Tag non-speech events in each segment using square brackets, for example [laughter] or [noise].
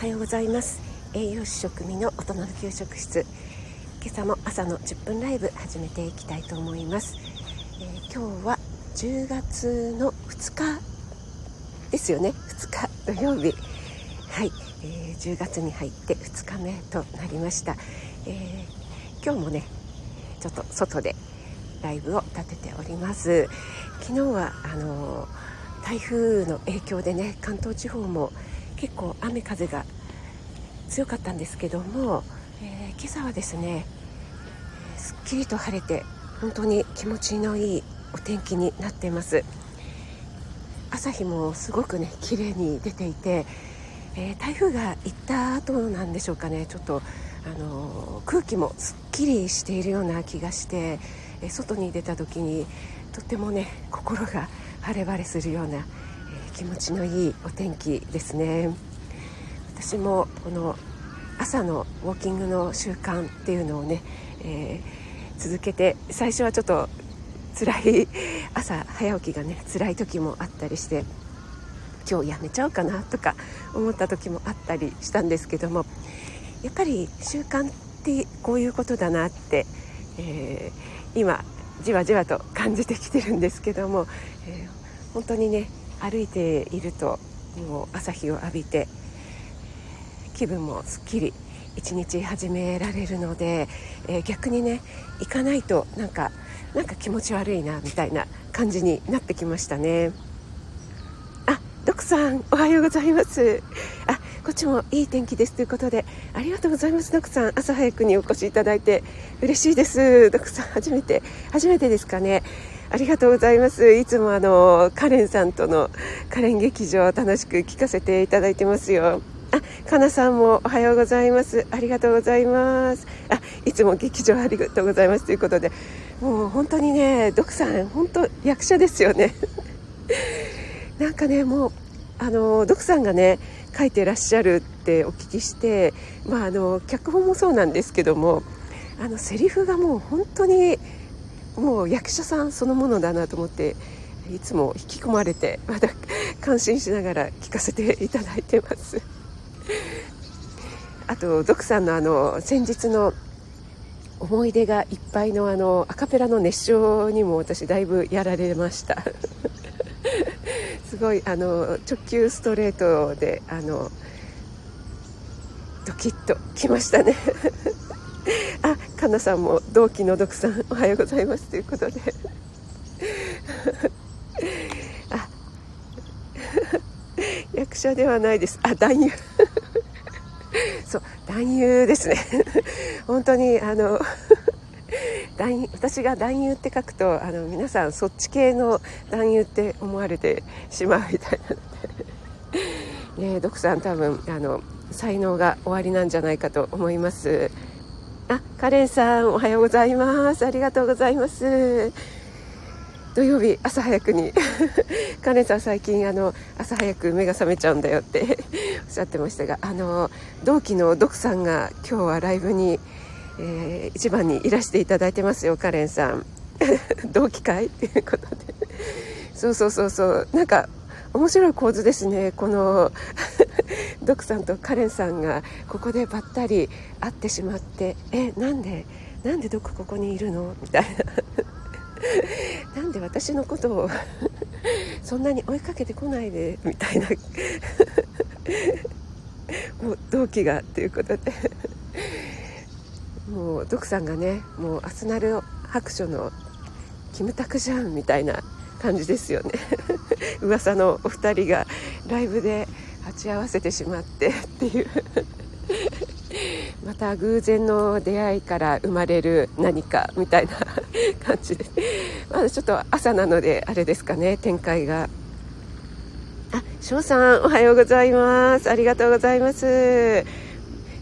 はようございます。栄養士食味の大人の給食室。今朝も朝の10分ライブ始めていきたいと思います、えー、今日は10月の2日ですよね。2日土曜日。はい、えー、10月に入って2日目となりました、えー、今日もねちょっと外でライブを立てております。昨日はあの台風の影響でね関東地方も結構雨風が強かったんですけども、えー、今朝はですねすっきりと晴れて本当に気持ちのいいお天気になっています。朝日もすごくね綺麗に出ていて、えー、台風が行った後なんでしょうかねちょっとあのー、空気もすっきりしているような気がして、えー、外に出た時にとってもね心が晴れ晴れするような気持ちのいいお天気ですね。私もこの朝のウォーキングの習慣っていうのをね、えー、続けて最初はちょっと辛い朝早起きがね辛い時もあったりして今日やめちゃおうかなとか思った時もあったりしたんですけどもやっぱり習慣ってこういうことだなって、えー、今じわじわと感じてきてるんですけども、えー、本当にね歩いているともう朝日を浴びて気分もすっきり一日始められるので、えー、逆にね行かないとなんかなんか気持ち悪いなみたいな感じになってきましたね。あ徳さんおはようございます。あこっちもいい天気ですということでありがとうございます徳さん。朝早くにお越しいただいて嬉しいです。徳さん初めて初めてですかね。ありがとうございますいつもあのカレンさんとのカレン劇場楽しく聞かせていただいてますよあ、かなさんもおはようございます。ありがとうございます。あ、いつも劇場ありがとうございますということで、もう本当にね、ドクさん、本当役者ですよね。[laughs] なんかね、もう、あの、ドクさんがね、書いてらっしゃるってお聞きして、まあ、あの、脚本もそうなんですけども、あの、セリフがもう本当にもう役者さんそのものだなと思っていつも引き込まれてまた感心しながら聞かせていただいてます。[laughs] あとドクさんのあの先日の思い出がいっぱいのあのアカペラの熱唱にも私だいぶやられました。[laughs] すごいあの直球ストレートであのドキッときましたね。[laughs] あかなさんも同期の読さんおはようございます。ということで。[laughs] あ [laughs] 役者ではないです。あ男優。そう男優ですね。本当にあの男私が男優って書くとあの皆さんそっち系の男優って思われてしまうみたいなので、ね、ドクさん多分あの才能が終わりなんじゃないかと思います。あカレンさんおはようございます。ありがとうございます。土曜日朝早くに。[laughs] カレンさん最近あの朝早く目が覚めちゃうんだよって [laughs] おっしゃってましたがあの同期のドクさんが今日はライブに、えー、一番にいらしていただいてますよカレンさん。[laughs] 同期会？っていうことで。そうそうそうそう。なんか面白い構図ですね。この [laughs] ドクさんとカレンさんがここでばったり会ってしまってえなんでなんでドクここにいるの？みたいな。[laughs] なんで私のことを [laughs] そんなに追いかけてこないで？みたいな。もう同期がということで。もうドクさんがねもうアスナル白書のキムタクじゃんみたいな。感じですよね。[laughs] 噂のお二人がライブで鉢合わせてしまってっていう。[laughs] また偶然の出会いから生まれる何かみたいな感じで。まだちょっと朝なのであれですかね展開が。あ翔さんおはようございます。ありがとうございます。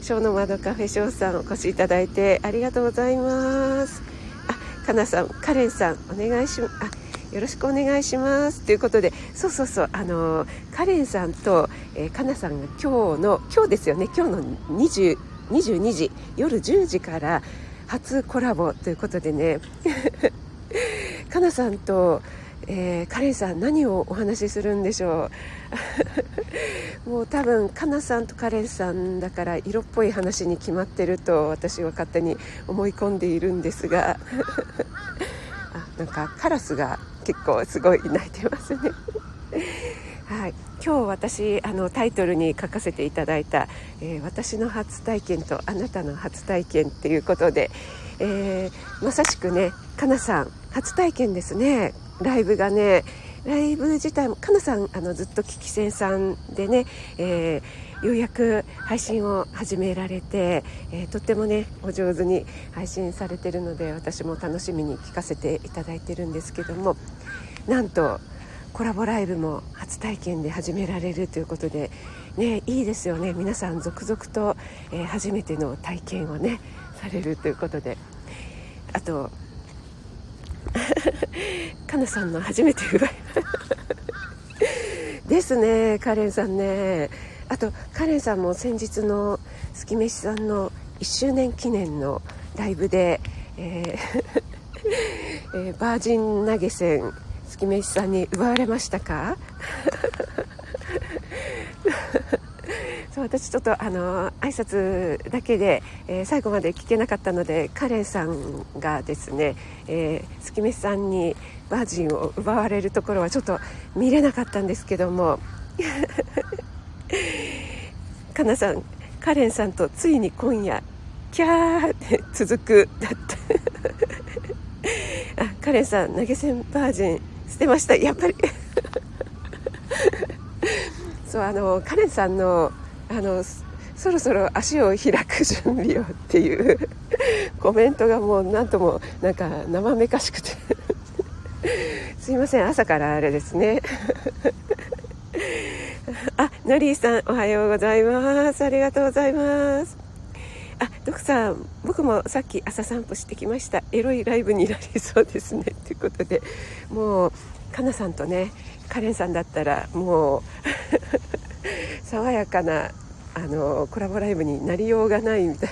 翔の窓カフェ翔さんお越しいただいてありがとうございます。あかなさんカレンさんお願いします。よろしくお願いします。ということでそうそうそうあのカレンさんと、えー、かなさんが今日の今日ですよね今日の20 22時夜10時から初コラボということでね [laughs] かなさんとえー、カレンさん何をお話しするんでしょう？[laughs] もう多分かなさんとカレンさんだから色っぽい話に決まってると私は勝手に思い込んでいるんですが。[laughs] あなんかカラスが結構すごい鳴いてますね。[laughs] はい、今日私あのタイトルに書かせていただいた、えー、私の初体験とあなたの初体験っていうことで、えー、まさしくねかなさん初体験ですね。ライブがねライブ自体もかなさんあのずっと聞き戦さんでね、えー、ようやく配信を始められて、えー、とってもねお上手に配信されてるので私も楽しみに聞かせていただいてるんですけどもなんとコラボライブも初体験で始められるということで、ね、いいですよね。皆さん続々と、えー、初めての体験をねされるということで。あと [laughs] かなさんの初めて奪い [laughs] ですねカレンさんね。あとカレンさんも先日の月飯さんの1周年記念のライブで、えー [laughs] えー、バージン投げ銭月飯さんに奪われましたか？[laughs] そう私ちょっとあの挨拶だけで、えー、最後まで聞けなかったのでカレンさんがですね、えー、月飯さんにバージンを奪われるところはちょっと見れなかったんですけども。[laughs] かなさんカレンさんとついに今夜キャーって続くだった。[laughs] あカレンさん投げ銭バージン捨てました。やっぱり。[laughs] そうあのカレンさんのあのそろそろ足を開く準備をっていうコメントがもう何ともなんか生めかしくて。すいません朝からあれですね。あノリーさんおはようございます。ありがとうございます。あ徳さん僕もさっき朝散歩してきました。エロいライブになりそうですね。ということでもうかなさんとねカレンさんだったらもう [laughs] 爽やかなあのコラボライブになりようがないみたい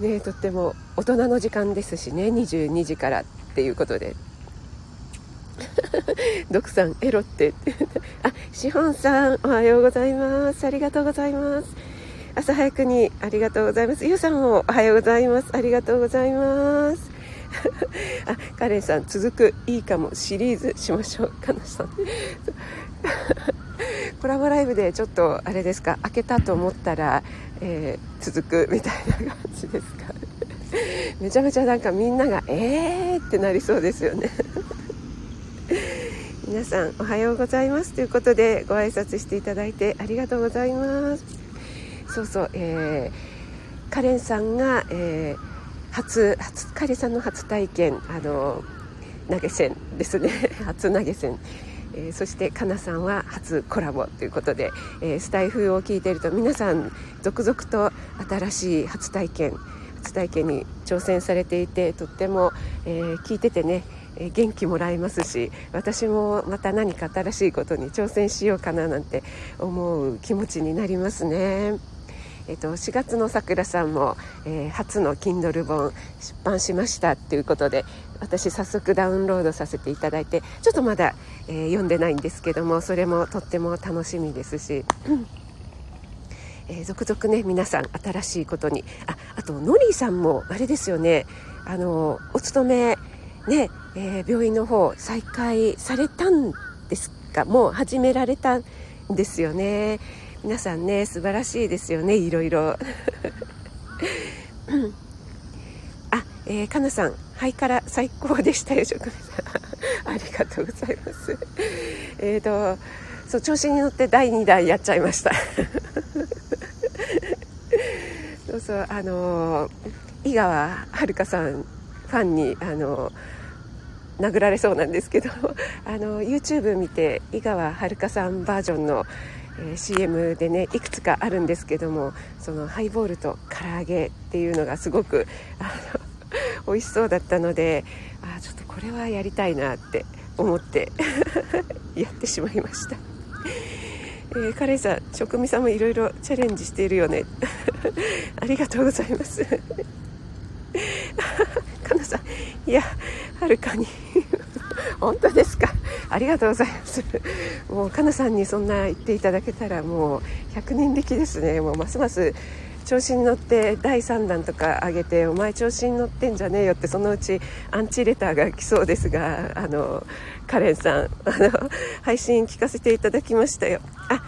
な。ねとっても大人の時間ですしね22時からっていうことで。ドクさんエロって。[laughs] あしほんさんおはようございます。ありがとうございます。朝早くにありがとうございます。ゆうさんもおはようございます。ありがとうございます。[laughs] あカレンさん続くいいかもシリーズしましょう。かなさん。[laughs] コラボライブでちょっとあれですか？開けたと思ったら、えー、続くみたいな感じですか？めちゃめちゃなんかみんながえーってなりそうですよね。皆さんおはようございますということでご挨拶していただいてありがとうございます。そうそう、えー、カレンさんが、えー初初カレさんの初体験あの投げ銭ですね。[laughs] 初投げ銭、えー、そしてかなさんは初コラボということで、えー、スタイフを聞いていると皆さん続々と新しい初体験初体験に挑戦されていてとっても、えー、聞いててね元気もらえますし私もまた何か新しいことに挑戦しようかななんて思う気持ちになりますね。えっと、4月のさくらさんも、えー、初の Kindle 本出版しましたっていうことで私早速ダウンロードさせていただいてちょっとまだ、えー、読んでないんですけどもそれもとっても楽しみですし。えー、続々ね皆さん新しいことにああとノリーさんもあれですよねあのお勤めね、えー、病院の方再開されたんですか？もう始められたんですよね。皆さんね素晴らしいですよねいろいろ。[laughs] あ、えー、かなさん肺から最高でしたよ職人さんありがとうございます。えっとそう調子に乗って第2弾やっちゃいました。[laughs] そうそうあの井川遥さんファンにあの殴られそうなんですけど [laughs] あの YouTube 見て井川遥さんバージョンのえー、CM でねいくつかあるんですけどもそのハイボールと唐揚げっていうのがすごくあの [laughs] 美味しそうだったのであちょっとこれはやりたいなって思って [laughs] やってしまいました。えー、カレンさん職味さんもいろいろチャレンジしているよねありがとうございますいやはるかに。[laughs] 本当ですか。ありがとうございます。もうかなさんにそんな言っていただけたらもう100人力ですね。もうますます調子に乗って第3弾とか上げてお前調子に乗ってんじゃねえよってそのうちアンチレターが来そうですがあのカレンさんあの配信聞かせていただきましたよ。あ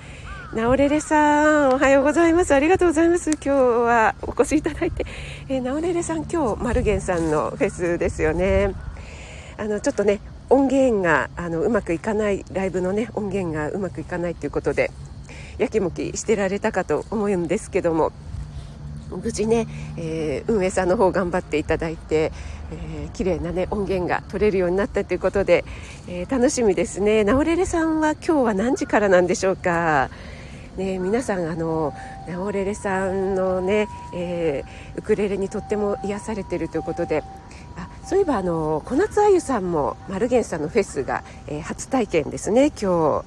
ナオレレさん、おはようございます。ありがとうございます。今日はお越しいただいて。えー、ナオレレさん、今日、マルゲンさんのフェスですよね。あの、ちょっとね、音源があのうまくいかない、ライブのね、音源がうまくいかないということで、やきもきしてられたかと思うんですけども、無事ね、えー、運営さんの方頑張っていただいて、えー、綺麗なね音源が取れるようになったということで、えー、楽しみですね。ナオレレさんは今日は何時からなんでしょうか？ね、皆さんあのナオレレさんのね、えー、ウクレレにとっても癒されているということであそういえばあの小夏あゆさんもマルゲンさんのフェスが、えー、初体験ですね今日、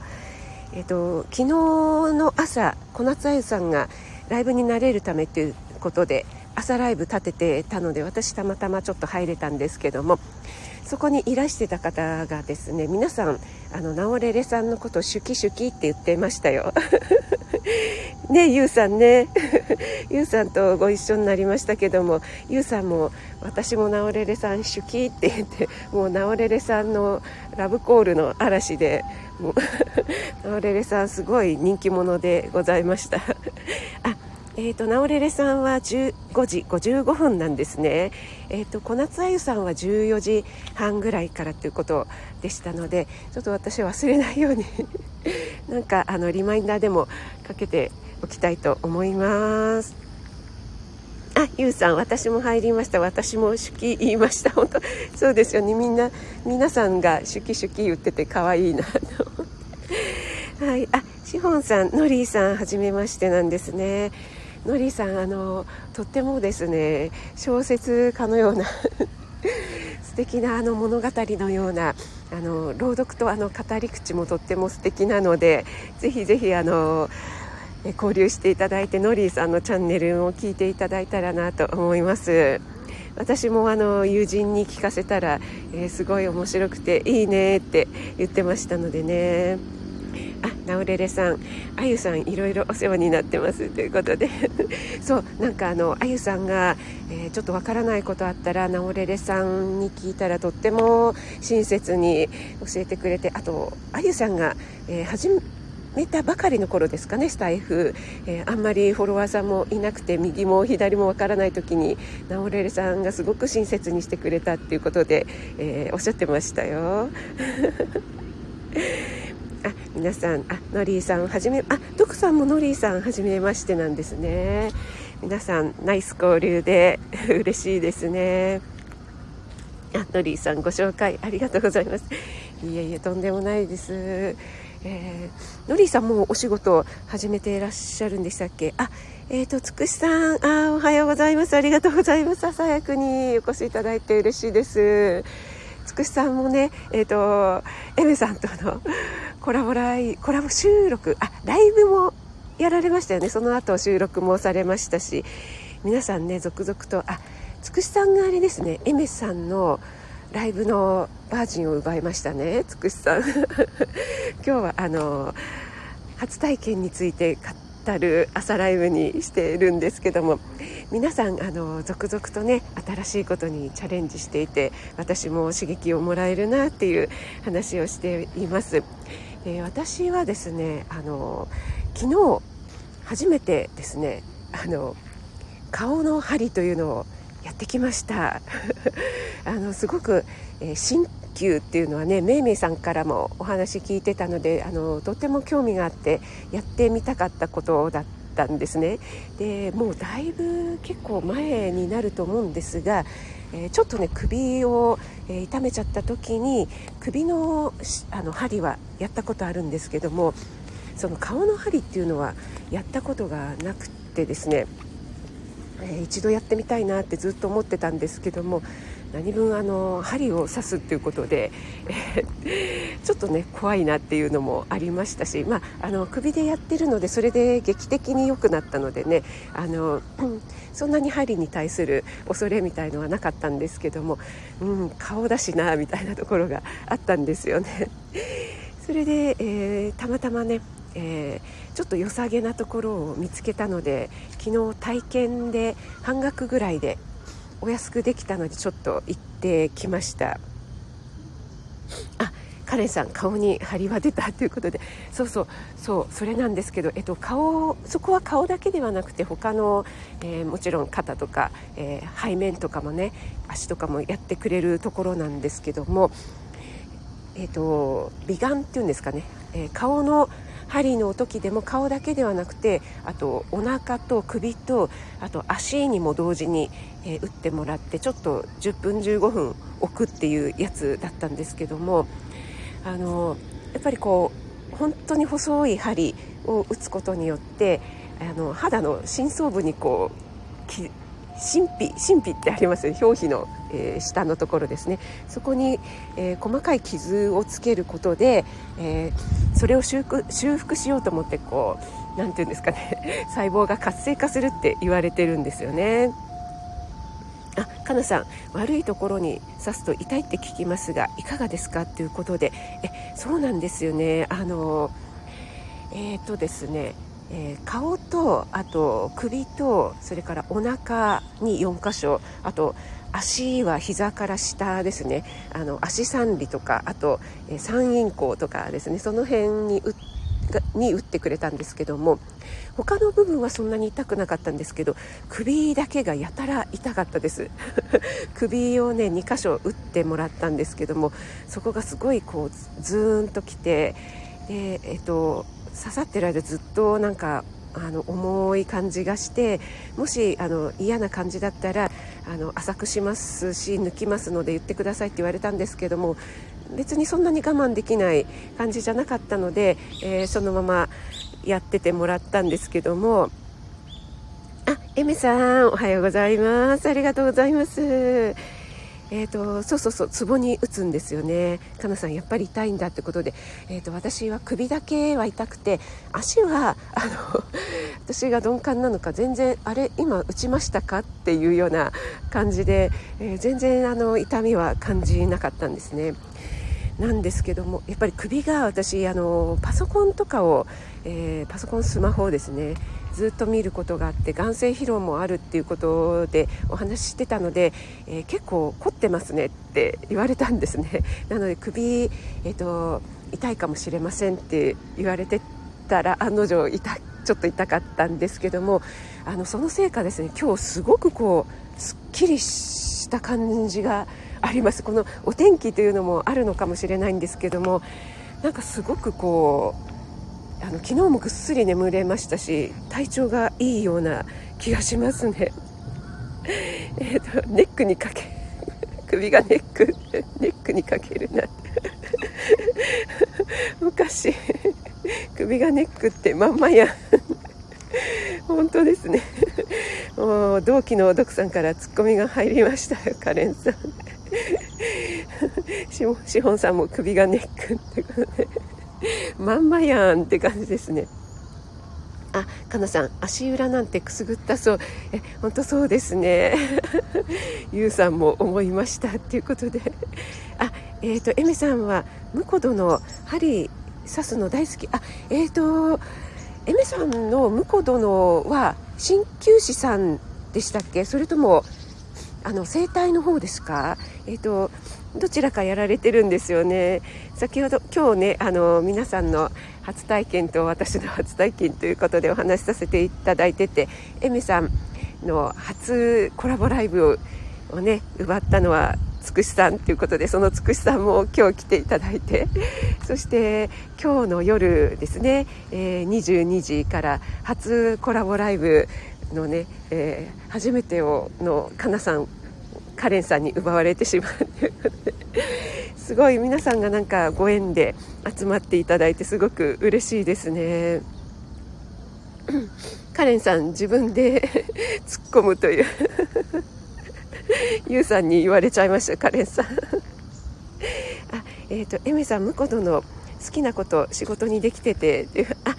えーと、昨日の朝小夏あゆさんがライブになれるためということで朝ライブ立ててたので私たまたまちょっと入れたんですけどもそこにいらしてた方がですね皆さんあのナオレレさんのことをシュキシュキって言ってましたよ。[laughs] ねゆうさんね。[laughs] ゆうさんとご一緒になりましたけどもゆうさんも私もナオレレさんシュキって言ってもうナオレレさんのラブコールの嵐でもうナオレレさんすごい人気者でございました。えーと、ナオレレさんは15時55分なんですね、えーと、小夏あゆさんは14時半ぐらいからということでしたのでちょっと私は忘れないように [laughs] なんかあのリマインダーでもかけておきたいと思いますあ、ゆうさん、私も入りました。私も手記言いました。[laughs] 本当、そうですよね。みんな、皆さんが手記手記言ってて可愛いなと思って。はい。あ、しほんさん、のりーさん、はじめましてなんですね。のりさんあのとってもですね小説家のような [laughs] 素敵なあの物語のようなあの朗読とあの語り口もとっても素敵なのでぜひぜひあの交流していただいてノリーさんのチャンネルを聞いていただいたらなと思います。私もあの友人に聞かせたら、えー、すごい面白くていいねって言ってましたのでね。あナオレレさん。あゆさんいろいろお世話になってます。ということで。[laughs] そうなんかあのあゆさんが、えー、ちょっとわからないことあったらナオレレさんに聞いたらとっても親切に教えてくれてあとあゆさんが、えー、始めたばかりの頃ですかねスタイフ、えー、あんまりフォロワーさんもいなくて右も左もわからない時にナオレレさんがすごく親切にしてくれたっていうことで、えー、おっしゃってましたよ。あ皆さんあノリーさんはじめあドクさんもノリーさんはじめましてなんですね。皆さんナイス交流で [laughs] 嬉しいですね。あノリーさんご紹介ありがとうございます。いえいえとんでもないです、えー、ノリーさんもお仕事始めていらっしゃるんでしたっけ？あえーと、つくしさんあおはようございます。ありがとうございます。朝早くにお越しいただいて嬉しいです。つくしさんもねえっ、ー、とエメさんとの [laughs] コラボライコラボ収録あライブもやられましたよね。その後収録もされましたし皆さんね続々とあつくしさんがあれですね。エメさんのライブのバージンを奪いましたね。つくしさん。[laughs] 今日はあの初体験について語たる朝ライブにしているんですけども皆さんあの続々とね新しいことにチャレンジしていて私も刺激をもらえるなっていう話をしています。で私はですねあの昨日初めてですねあの顔の針というのをやってきました [laughs] あのすごく、えー、鍼灸っていうのはねめいめいさんからもお話聞いてたのであのとても興味があってやってみたかったことだったんですね。でもうだいぶ結構前になると思うんですがえー、ちょっとね首を、えー、痛めちゃった時に首のあの針はやったことあるんですけどもその顔の針っていうのはやったことがなくてですねえー、一度やってみたいなってずっと思ってたんですけども何分あの針を刺すっていうことで、えー、ちょっとね怖いなっていうのもありましたし、まあ、あの首でやってるのでそれで劇的に良くなったのでねあの、うん、そんなに針に対する恐れみたいのはなかったんですけども、うん、顔だしなみたいなところがあったんですよね。[laughs] それで、えー、たまたまねえー、ちょっと良さげなところを見つけたので昨日体験で半額ぐらいでお安くできたのでちょっと行ってきました。あカレンさん顔に張りは出たということで。そうそうそうそれなんですけど、えっと、顔そこは顔だけではなくて他の、えー、もちろん肩とか、えー、背面とかもね足とかもやってくれるところなんですけども、えっと、美顔っていうんですかね、えー、顔の針の時でも顔だけではなくてあとお腹と首とあと足にも同時に、えー、打ってもらってちょっと10分15分置くっていうやつだったんですけどもあのやっぱりこう本当に細い針を打つことによってあの肌の深層部にこう神秘神秘ってありますよ表皮の、えー、下のところですね。そこに、えー、細かい傷をつけることで、えー、それを修復修復しようと思ってこう何て言うんですかね。[laughs] 細胞が活性化するって言われてるんですよね。あかなさん悪いところに刺すと痛いって聞きますがいかがですかということで。えそうなんですよね。あのえっ、とですね。えー、顔とあと首とそれからお腹に4箇所あと足は膝から下ですね。あの足三里とかあと、えー、三陰交とかですね。その辺に打に打ってくれたんですけども他の部分はそんなに痛くなかったんですけど首だけがやたら痛かったです。[laughs] 首をね2箇所打ってもらったんですけどもそこがすごいこうズーンときてでえっと刺さってる間ずっとなんかあの重い感じがしてもしあの嫌な感じだったらあの浅くしますし抜きますので言ってくださいって言われたんですけども別にそんなに我慢できない感じじゃなかったので、えー、そのままやっててもらったんですけどもあエメさんおはようございます。ありがとうございます。えーと、そうそうそうツボに打つんですよね。かなさんやっぱり痛いんだってことで、えーと、私は首だけは痛くて足はあの [laughs] 私が鈍感なのか全然あれ今打ちましたかっていうような感じで、えー、全然あの痛みは感じなかったんですね。なんですけどもやっぱり首が私あのパソコンとかを、えー、パソコンスマホですね。ずっと見ることがあって眼性疲労もあるっていうことでお話ししてたので、えー、結構凝ってますねって言われたんですね。[laughs] なので首、えーと、痛いかもしれませんって言われてたら案の定痛ちょっと痛かったんですけどもあのそのせいかですね今日すごくこうすっきりした感じがあります。このお天気というのもあるのかもしれないんですけどもなんかすごくこうあの昨日もぐっすり眠れましたし体調がいいような気がしますね。[laughs] えーと、ネックにかけ [laughs] 首がネックネックにかけるな。[laughs] 昔首がネックってまんまや。本当ですね。もう同期のドクさんからツッコミが入りましたよカレンさん。シホンさんも首がネックってことで。[laughs] まんまやんって感じですねあ、かなさん、足裏なんてくすぐったそう。え、本当そうですね。[laughs] ゆうさんも思いましたっていうことで。あ、えっ、ー、と、エメさんは、婿殿、針刺すの大好き。あ、えっ、ー、と、エメさんの婿殿は、鍼灸師さんでしたっけ？それとも、あの整体の方ですか、えーと、どちらかやられてるんですよね。先ほど今日ねあの皆さんの初体験と私の初体験ということでお話しさせていただいててエメさんの初コラボライブをね奪ったのはつくしさんということでそのつくしさんも今日来ていただいて [laughs] そして今日の夜ですね、えー、22時から初コラボライブのね、えー、初めてをのかなさんカレンさんに奪われてしまう。すごい皆さんがなんかご縁で集まっていただいてすごく嬉しいですね。[coughs] カレンさん自分で [laughs] 突っ込むという。[laughs] ゆうさんに言われちゃいましたカレンさん。[laughs] あえっ、ー、とエメさん婿殿好きなこと仕事にできてて。あ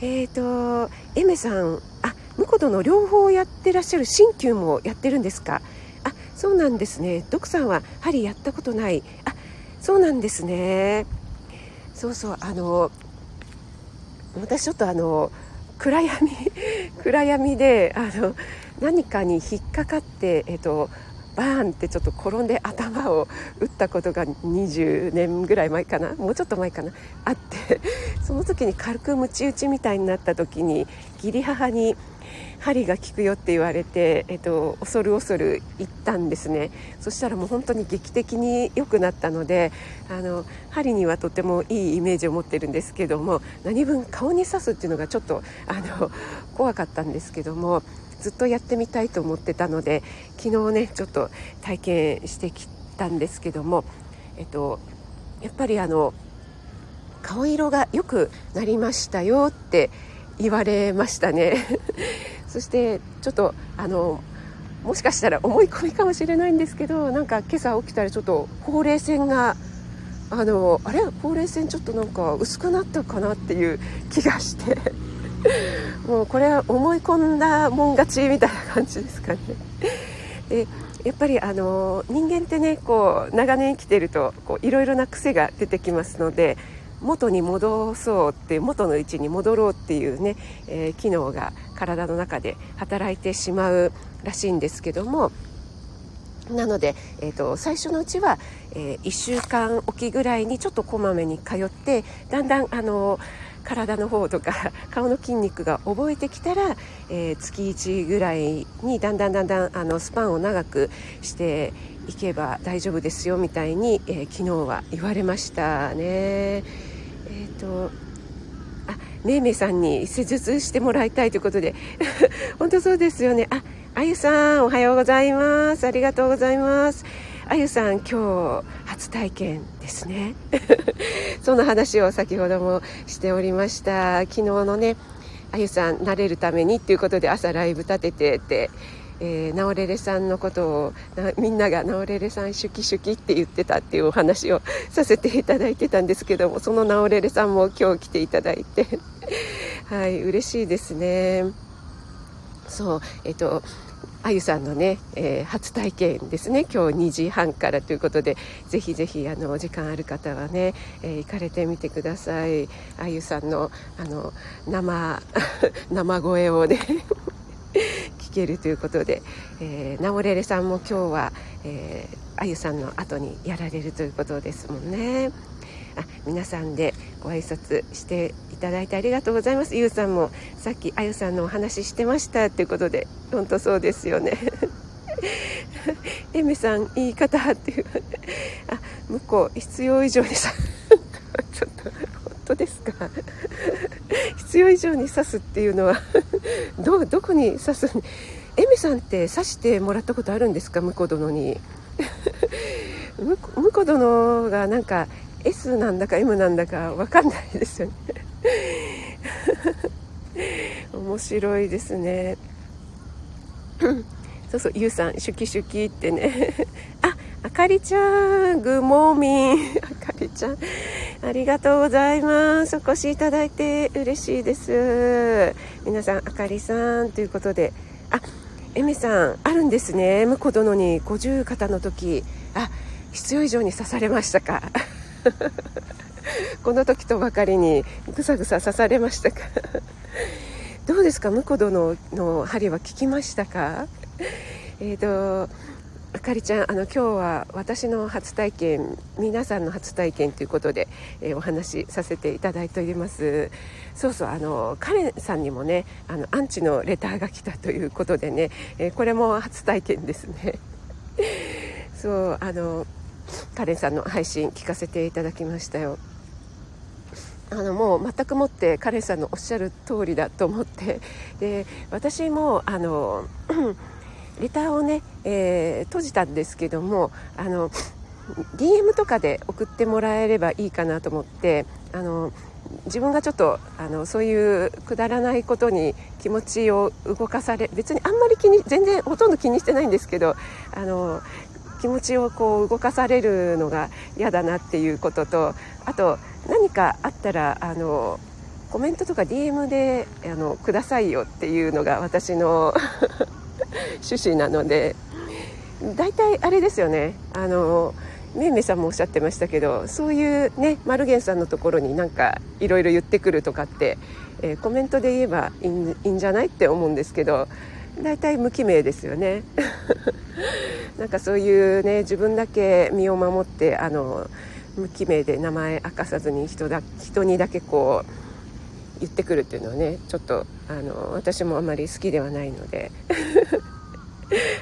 えっ、ー、とエメさんあ婿殿両方やってらっしゃる鍼灸もやってるんですか？そうなんですね。徳さんは針やったことない。あそうなんですね。そうそうあの私ちょっとあの暗闇 [laughs] 暗闇であの何かに引っかかって、えっと、バーンってちょっと転んで頭を打ったことが20年ぐらい前かな。もうちょっと前かな。あってその時に軽くムチ打ちみたいになった時に義理母に針が効くよって言われて、えっと、恐る恐る行ったんですね。そしたらもう本当に劇的に良くなったのであの針にはとてもいいイメージを持ってるんですけども何分顔に刺すっていうのがちょっとあの怖かったんですけどもずっとやってみたいと思ってたので昨日ねちょっと体験してきたんですけども、えっと、やっぱりあの顔色が良くなりましたよって言われましたね。そしてちょっとあのもしかしたら思い込みかもしれないんですけどなんか今朝起きたらちょっとほうれい線があのあれ？ほうれい線ちょっとなんか薄くなったかなっていう気がして [laughs] もうこれは思い込んだもん勝ちみたいな感じですかね。でやっぱりあの人間ってねこう長年生きてるといろいろな癖が出てきますので元に戻そうって元の位置に戻ろうっていうね、えー、機能が体の中で働いてしまうらしいんですけどもなので、えーと、最初のうちは、えー、1週間おきぐらいにちょっとこまめに通ってだんだんあの体の方とか [laughs] 顔の筋肉が覚えてきたら、えー、月1ぐらいにだんだんだんだんあのスパンを長くしていけば大丈夫ですよみたいに、えー、昨日は言われましたね。え、ー、とねえめいさんに施術してもらいたいということで。[laughs] 本当そうですよね。ああゆさんおはようございます。ありがとうございます。あゆさん今日初体験ですね。[laughs] その話を先ほどもしておりました。昨日のねあゆさん慣れるためにっていうことで朝ライブ立ててってえー、ナオレレさんのことをみんながナオレレさんシュキシュキって言ってたっていうお話をさせていただいてたんですけどもそのナオレレさんも今日来ていただいて。はい嬉しいですね。そうえっ、とあゆさんのね、えー、初体験ですね。今日2時半からということでぜひぜひあのお時間ある方はね、えー、行かれてみてください。あゆさんのあの生 [laughs] 生声をね聞けるということで、えー、ナオレレさんも今日は、えー、あゆさんの後にやられるということですもんね。あ皆さんでご挨拶していただいてありがとうございます。ゆうさんもさっきあゆさんのお話ししてましたということで本当そうですよね。[laughs] エメさん言い方っていう。あ向こう必要以上にさちょっと。当ですか？[laughs] 必要以上に刺すっていうのは [laughs] どどこに刺す？エミさんって刺してもらったことあるんですか？婿殿に。[laughs] 婿殿がなんか S なんだか M なんだか分かんないですよね。面白いですね。[coughs] そうそうゆうさんシュキシュキってね。ああかりちゃんグモーミン。あかりちゃん。ありがとうございます。お越しいただいて嬉しいです。皆さんあかりさんということで。あエメさんあるんですね。婿殿に五十肩の時。あ必要以上に刺されましたか？[laughs] この時とばかりにぐさぐさ刺されましたか？どうですか？婿殿の針は効きましたか？[laughs] えっ、ー、とあかりちゃんあの今日は私の初体験皆さんの初体験ということで、えー、お話しさせていただいております。そうそうあのカレンさんにもねあのアンチのレターが来たということでね、えー、これも初体験ですね。[laughs] そうあのカレンさんの配信聞かせていただきましたよ。あのもう全くもってカレンさんのおっしゃる通りだと思って。で私もあのレターをね、えー、閉じたんですけどもあの DM とかで送ってもらえればいいかなと思ってあの自分がちょっとあのそういうくだらないことに気持ちを動かされ別にあんまり気に全然ほとんど気にしてないんですけどあの気持ちをこう動かされるのが嫌だなっていうこととあと何かあったらあのコメントとか DM であのくださいよっていうのが私の [laughs] [laughs] 趣旨なので大体あれですよね。あのめいめいさんもおっしゃってましたけどそういうねマルゲンさんのところになんかいろいろ言ってくるとかって、えー、コメントで言えばいいんじゃないって思うんですけど大体無記名ですよね。[laughs] なんかそういうね自分だけ身を守ってあの無記名で名前明かさずに人だ人にだけこう言ってくるっていうのはねちょっとあの私もあまり好きではないので。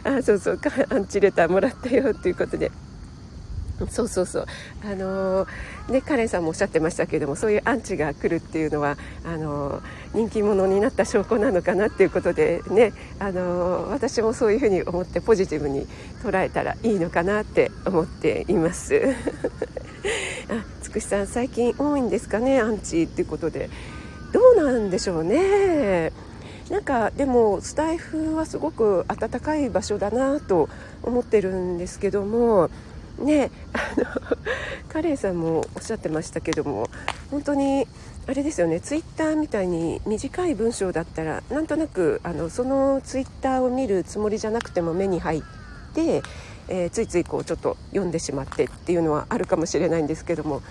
あそうそうアンチレターもらったよっていうことで。そうそうそう。あのー、ねカレンさんもおっしゃってましたけどもそういうアンチが来るっていうのはあのー、人気者になった証拠なのかなっていうことでねあのー、私もそういうふうに思ってポジティブに捉えたらいいのかなって思っています。[laughs] あつくしさん最近多いんですかねアンチっていうことで。どうなんでしょうね。なんかでもスタイフはすごく暖かい場所だなと思ってるんですけどもねあの [laughs] カレンさんもおっしゃってましたけども本当にあれですよねツイッターみたいに短い文章だったらなんとなくあのそのツイッターを見るつもりじゃなくても目に入って、えー、ついついこうちょっと読んでしまってっていうのはあるかもしれないんですけども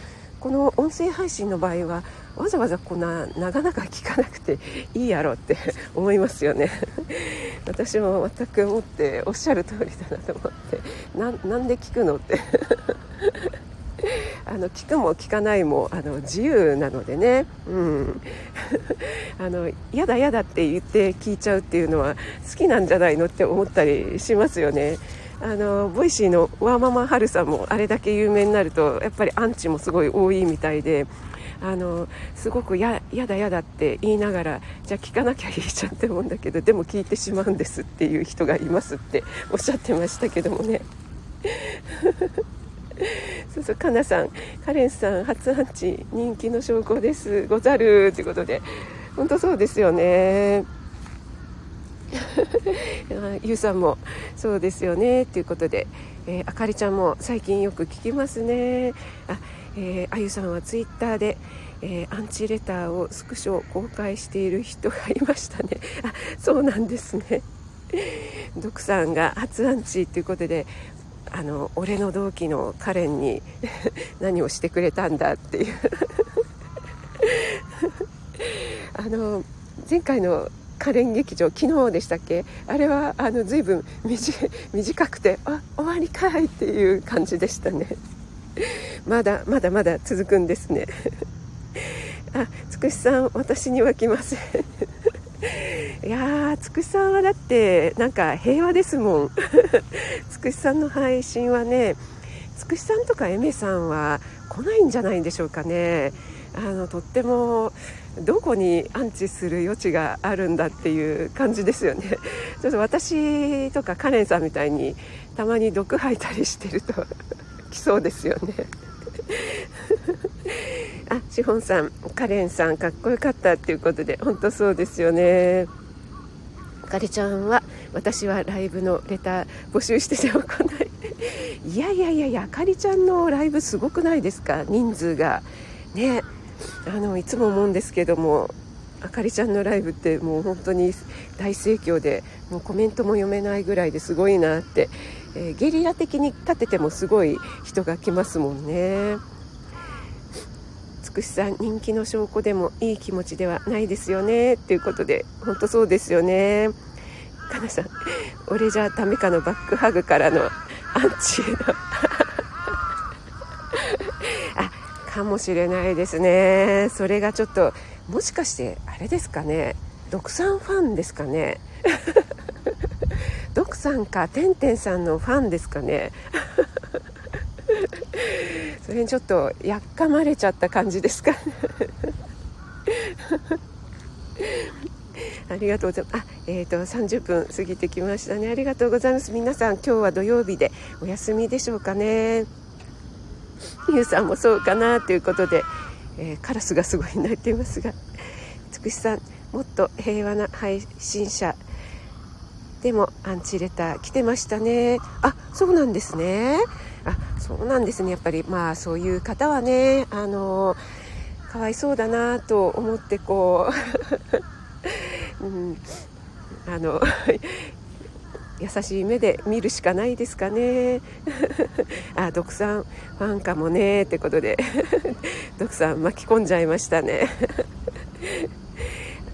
この音声配信の場合はわざわざこんな長々聞かなくて [laughs] いいやろって [laughs] 思いますよね。[laughs] 私も全く思っておっしゃる通りだなと思ってなんで聞くのって。あの聞くも聞かないもあの自由なのでね、うん、あのやだやだって言って聞いちゃうっていうのは好きなんじゃないのって思ったりしますよね。あのボイシーのワーママハルさんもあれだけ有名になるとやっぱりアンチもすごい多いみたいであのすごくややだやだって言いながらじゃあ聞かなきゃいいじゃんって思うんだけどでも聞いてしまうんですっていう人がいますっておっしゃってましたけどもね。[laughs] そうそうかなさんカレンさん初アンチ人気の証拠です。ござるということで。本当そうですよね。[laughs] ゆうさんもそうですよね。ということで、えー、あかりちゃんも最近よく聞きますね。あえー、あゆさんはツイッターで、えー、アンチレターをスクショ公開している人がいましたね。あそうなんですね。ドクさんが初アンチということであの俺の同期のカレンに [laughs] 何をしてくれたんだっていう。あの前回のカレン劇場昨日でしたっけ？あれはあの随分短くてあ終わりかいっていう感じでしたね。[laughs] まだまだまだ続くんですね。[laughs] あつくしさん私には来ません。[laughs] いやつくしさんはだってなんか平和ですもん。つくしさんの配信はねつくしさんとかエメさんは来ないんじゃないんでしょうかね。あのとってもどこに安置する余地があるんだっていう感じですよね。[laughs] ちょっと私とかカレンさんみたいにたまに毒吐いたりしてると [laughs] 来そうですよね。[laughs] あシフォンさんカレンさんかっこよかったっていうことで本当そうですよね。カレちゃんは私はライブのレター募集してても来ない。やいやいやいやあかりちゃんのライブすごくないですか？人数が。ね。あのいつも思うんですけどもあかりちゃんのライブってもう本当に大盛況でもうコメントも読めないぐらいですごいなって、えー、ゲリラ的に立ててもすごい人が来ますもんね。つくしさん人気の証拠でもいい気持ちではないですよねっていうことで本当そうですよね。かなさん俺じゃダメかのバックハグからのアンチへのかもしれないですねそれがちょっともしかしてあれですかね独産ファンですかね [laughs] ドクさんかてんてんさんのファンですかね [laughs] それにちょっとやっかまれちゃった感じですか [laughs] ありがとうございます。あ、えっ、ー、と30分過ぎてきましたね。ありがとうございます。皆さん今日は土曜日でお休みでしょうかね。ゆうさんもそうかなということで、えー、カラスがすごい鳴いていますがつくしさんもっと平和な配信者でもアンチレター来てましたね。あそうなんですね。あそうなんですね。やっぱりまあそういう方はねあのかわいそうだなと思ってこう、[laughs] うん、あの優しい目で見るしかないですかね。[laughs] あ独さんファンかもねってことで。[laughs] 独さん巻き込んじゃいましたね。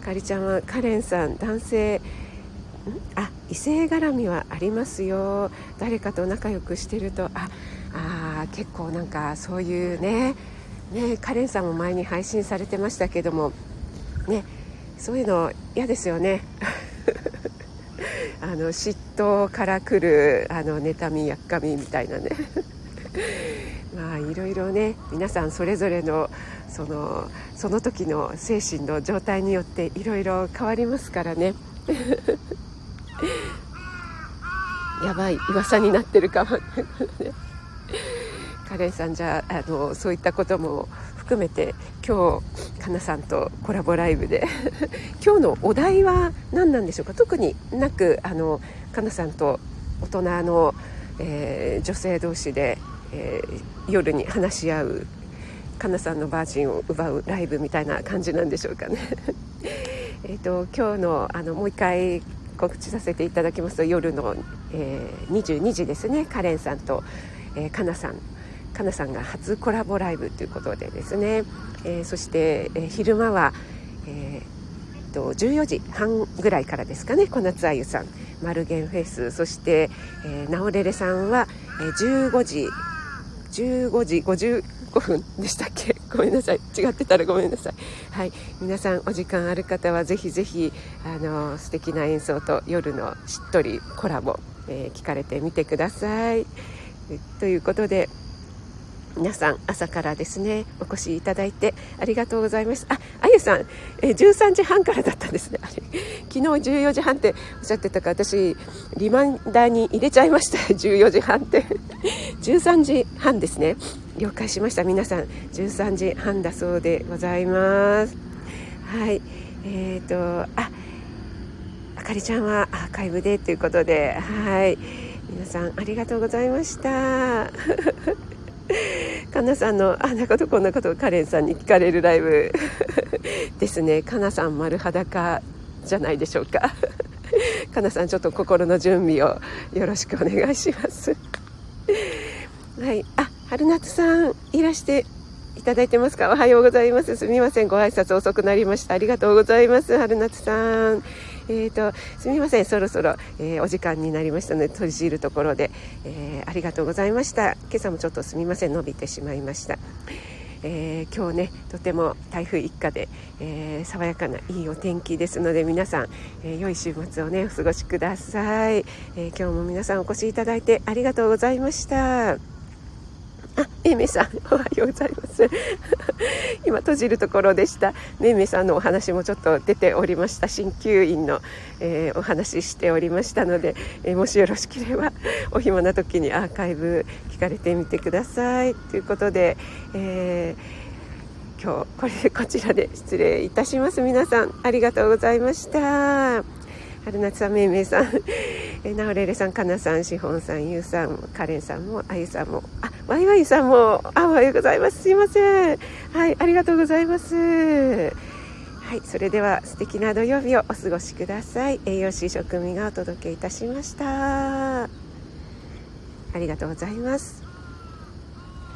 あ [laughs] かりちゃんはカレンさん男性あ異性絡みはありますよ。誰かと仲良くしてるとああ結構なんかそういうねねカレンさんも前に配信されてましたけどもねそういうの嫌ですよね。[laughs] あの嫉妬からくるあの妬みやっかみみたいなね。[laughs] まあいろいろね皆さんそれぞれのそのその時の精神の状態によっていろいろ変わりますからね。[laughs] やばい噂になってるかも。カレンさんじゃあのそういったことも含めて今日かなさんとコラボライブで。[laughs] 今日のお題は何なんでしょうか？特になくあのかなさんと大人の、えー、女性同士で、えー、夜に話し合うかなさんのバージンを奪うライブみたいな感じなんでしょうかね。[laughs] えと今日のあのもう一回告知させていただきますと夜の、えー、22時ですね。カレンさんと、えー、かなさんかなさんが初コラボライブということでですね、えー、そして、えー、昼間は、えー、と14時半ぐらいからですかね小夏あゆさん。マルゲンフェス。そして、えー、ナオレレさんは、えー、15時15時55分でしたっけ？[laughs] ごめんなさい。違ってたらごめんなさい。はい。皆さんお時間ある方はぜひぜひあの素敵な演奏と夜のしっとりコラボ、えー、聞かれてみてください。ということで皆さん朝からですねお越しいただいてありがとうございます。ああゆさん、え13時半からだったんですね。あれ昨日14時半っておっしゃってたから私リマインダーに入れちゃいました。[laughs] 14時半って。[laughs] 13時半ですね。了解しました。皆さん13時半だそうでございます。はい。えーとああかりちゃんはアーカイブでということではい。皆さんありがとうございました。[laughs] [laughs] かなさんのあんなことこんなことをカレンさんに聞かれるライブ。[laughs] ですね。かなさん丸裸じゃないでしょうか。[laughs] かなさんちょっと心の準備をよろしくお願いします。はい。あ春夏さんいらしていただいてますか？おはようございます。すみません。ご挨拶遅くなりました。ありがとうございます。春夏さん。えーと、すみませんそろそろ、えー、お時間になりましたので閉じるところで、えー、ありがとうございました。今朝もちょっとすみません伸びてしまいました。えー、今日ねとても台風一過で、えー、爽やかないいお天気ですので皆さん、えー、良い週末をねお過ごしください、え今日も皆さんお越しいただいてありがとうございました。あ、めいめいさん、おはようございます。[laughs] 今閉じるところでした。めいめいさんのお話もちょっと出ておりました。鍼灸院の、えー、お話ししておりましたので、えー、もしよろしければ [laughs] お暇な時にアーカイブ聞かれてみてください。ということで、えー、今日これこちらで失礼いたします。皆さんありがとうございました。春夏さん、めいめいさん、[laughs] えなおれれさん、かなさん、しほんさん、ゆうさん、かれんさんも、あゆさんも、あ、わいわいさんも、あ、おはようございます。すいません。はい、ありがとうございます。はい、それでは素敵な土曜日をお過ごしください。栄養士食味がお届けいたしました。ありがとうございます。